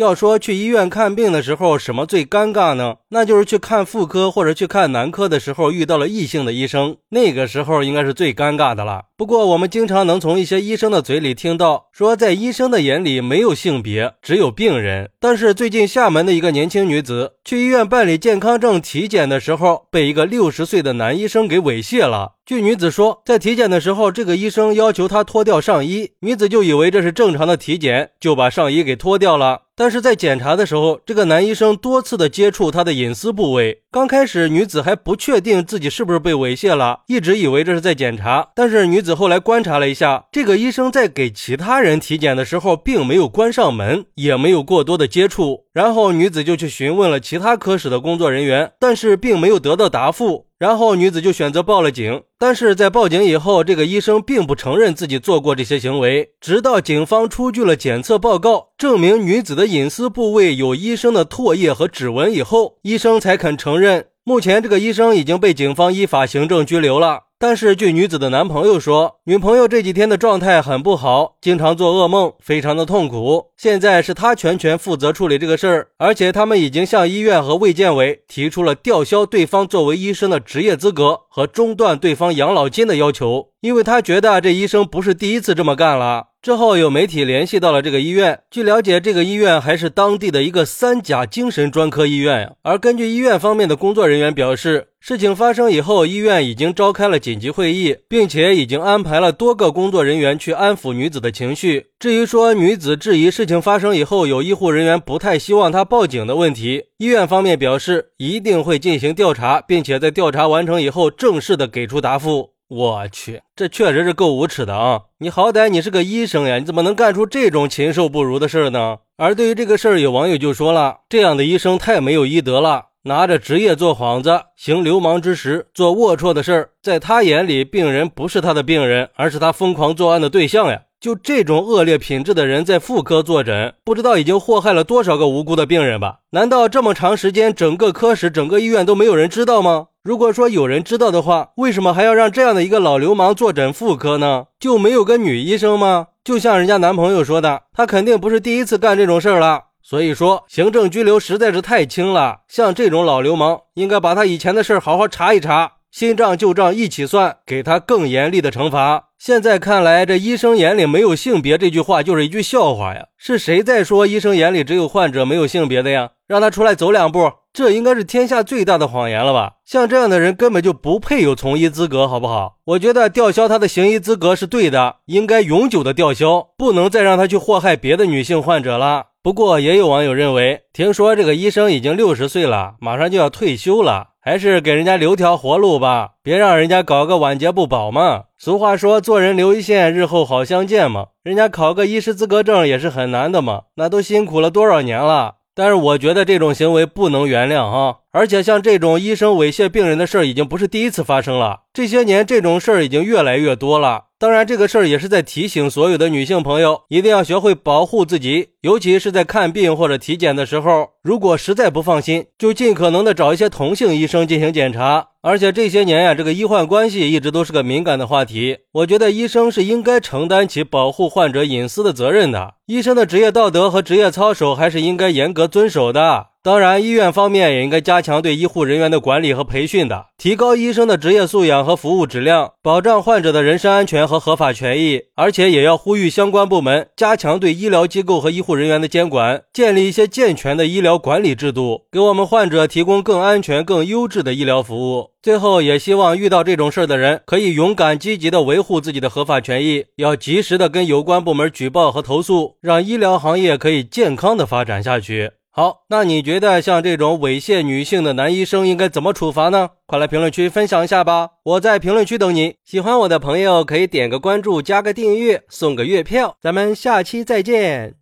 要说去医院看病的时候，什么最尴尬呢？那就是去看妇科或者去看男科的时候，遇到了异性的医生，那个时候应该是最尴尬的了。不过我们经常能从一些医生的嘴里听到，说在医生的眼里没有性别，只有病人。但是最近厦门的一个年轻女子去医院办理健康证体检的时候，被一个六十岁的男医生给猥亵了。据女子说，在体检的时候，这个医生要求她脱掉上衣，女子就以为这是正常的体检，就把上衣给脱掉了。但是在检查的时候，这个男医生多次的接触她的隐私部位。刚开始，女子还不确定自己是不是被猥亵了，一直以为这是在检查。但是女子后来观察了一下，这个医生在给其他人体检的时候，并没有关上门，也没有过多的接触。然后女子就去询问了其他科室的工作人员，但是并没有得到答复。然后女子就选择报了警，但是在报警以后，这个医生并不承认自己做过这些行为。直到警方出具了检测报告，证明女子的隐私部位有医生的唾液和指纹以后，医生才肯承认。目前，这个医生已经被警方依法行政拘留了。但是，据女子的男朋友说，女朋友这几天的状态很不好，经常做噩梦，非常的痛苦。现在是他全权负责处理这个事儿，而且他们已经向医院和卫健委提出了吊销对方作为医生的职业资格和中断对方养老金的要求，因为他觉得这医生不是第一次这么干了。之后有媒体联系到了这个医院，据了解，这个医院还是当地的一个三甲精神专科医院。而根据医院方面的工作人员表示，事情发生以后，医院已经召开了紧急会议，并且已经安排了多个工作人员去安抚女子的情绪。至于说女子质疑事情发生以后有医护人员不太希望她报警的问题，医院方面表示一定会进行调查，并且在调查完成以后正式的给出答复。我去，这确实是够无耻的啊！你好歹你是个医生呀，你怎么能干出这种禽兽不如的事呢？而对于这个事儿，有网友就说了，这样的医生太没有医德了，拿着职业做幌子，行流氓之实，做龌龊的事儿，在他眼里，病人不是他的病人，而是他疯狂作案的对象呀！就这种恶劣品质的人在妇科坐诊，不知道已经祸害了多少个无辜的病人吧？难道这么长时间，整个科室、整个医院都没有人知道吗？如果说有人知道的话，为什么还要让这样的一个老流氓坐诊妇科呢？就没有个女医生吗？就像人家男朋友说的，他肯定不是第一次干这种事儿了。所以说，行政拘留实在是太轻了。像这种老流氓，应该把他以前的事儿好好查一查，新账旧账一起算，给他更严厉的惩罚。现在看来，这医生眼里没有性别这句话就是一句笑话呀！是谁在说医生眼里只有患者没有性别的呀？让他出来走两步。这应该是天下最大的谎言了吧？像这样的人根本就不配有从医资格，好不好？我觉得吊销他的行医资格是对的，应该永久的吊销，不能再让他去祸害别的女性患者了。不过也有网友认为，听说这个医生已经六十岁了，马上就要退休了，还是给人家留条活路吧，别让人家搞个晚节不保嘛。俗话说，做人留一线，日后好相见嘛。人家考个医师资格证也是很难的嘛，那都辛苦了多少年了。但是我觉得这种行为不能原谅哈，而且像这种医生猥亵病人的事儿已经不是第一次发生了，这些年这种事儿已经越来越多了。当然，这个事儿也是在提醒所有的女性朋友，一定要学会保护自己，尤其是在看病或者体检的时候，如果实在不放心，就尽可能的找一些同性医生进行检查。而且这些年呀，这个医患关系一直都是个敏感的话题，我觉得医生是应该承担起保护患者隐私的责任的，医生的职业道德和职业操守还是应该严格遵守的。当然，医院方面也应该加强对医护人员的管理和培训的，提高医生的职业素养和服务质量，保障患者的人身安全和合法权益。而且也要呼吁相关部门加强对医疗机构和医护人员的监管，建立一些健全的医疗管理制度，给我们患者提供更安全、更优质的医疗服务。最后，也希望遇到这种事儿的人可以勇敢积极的维护自己的合法权益，要及时的跟有关部门举报和投诉，让医疗行业可以健康的发展下去。好，那你觉得像这种猥亵女性的男医生应该怎么处罚呢？快来评论区分享一下吧！我在评论区等你。喜欢我的朋友可以点个关注，加个订阅，送个月票。咱们下期再见。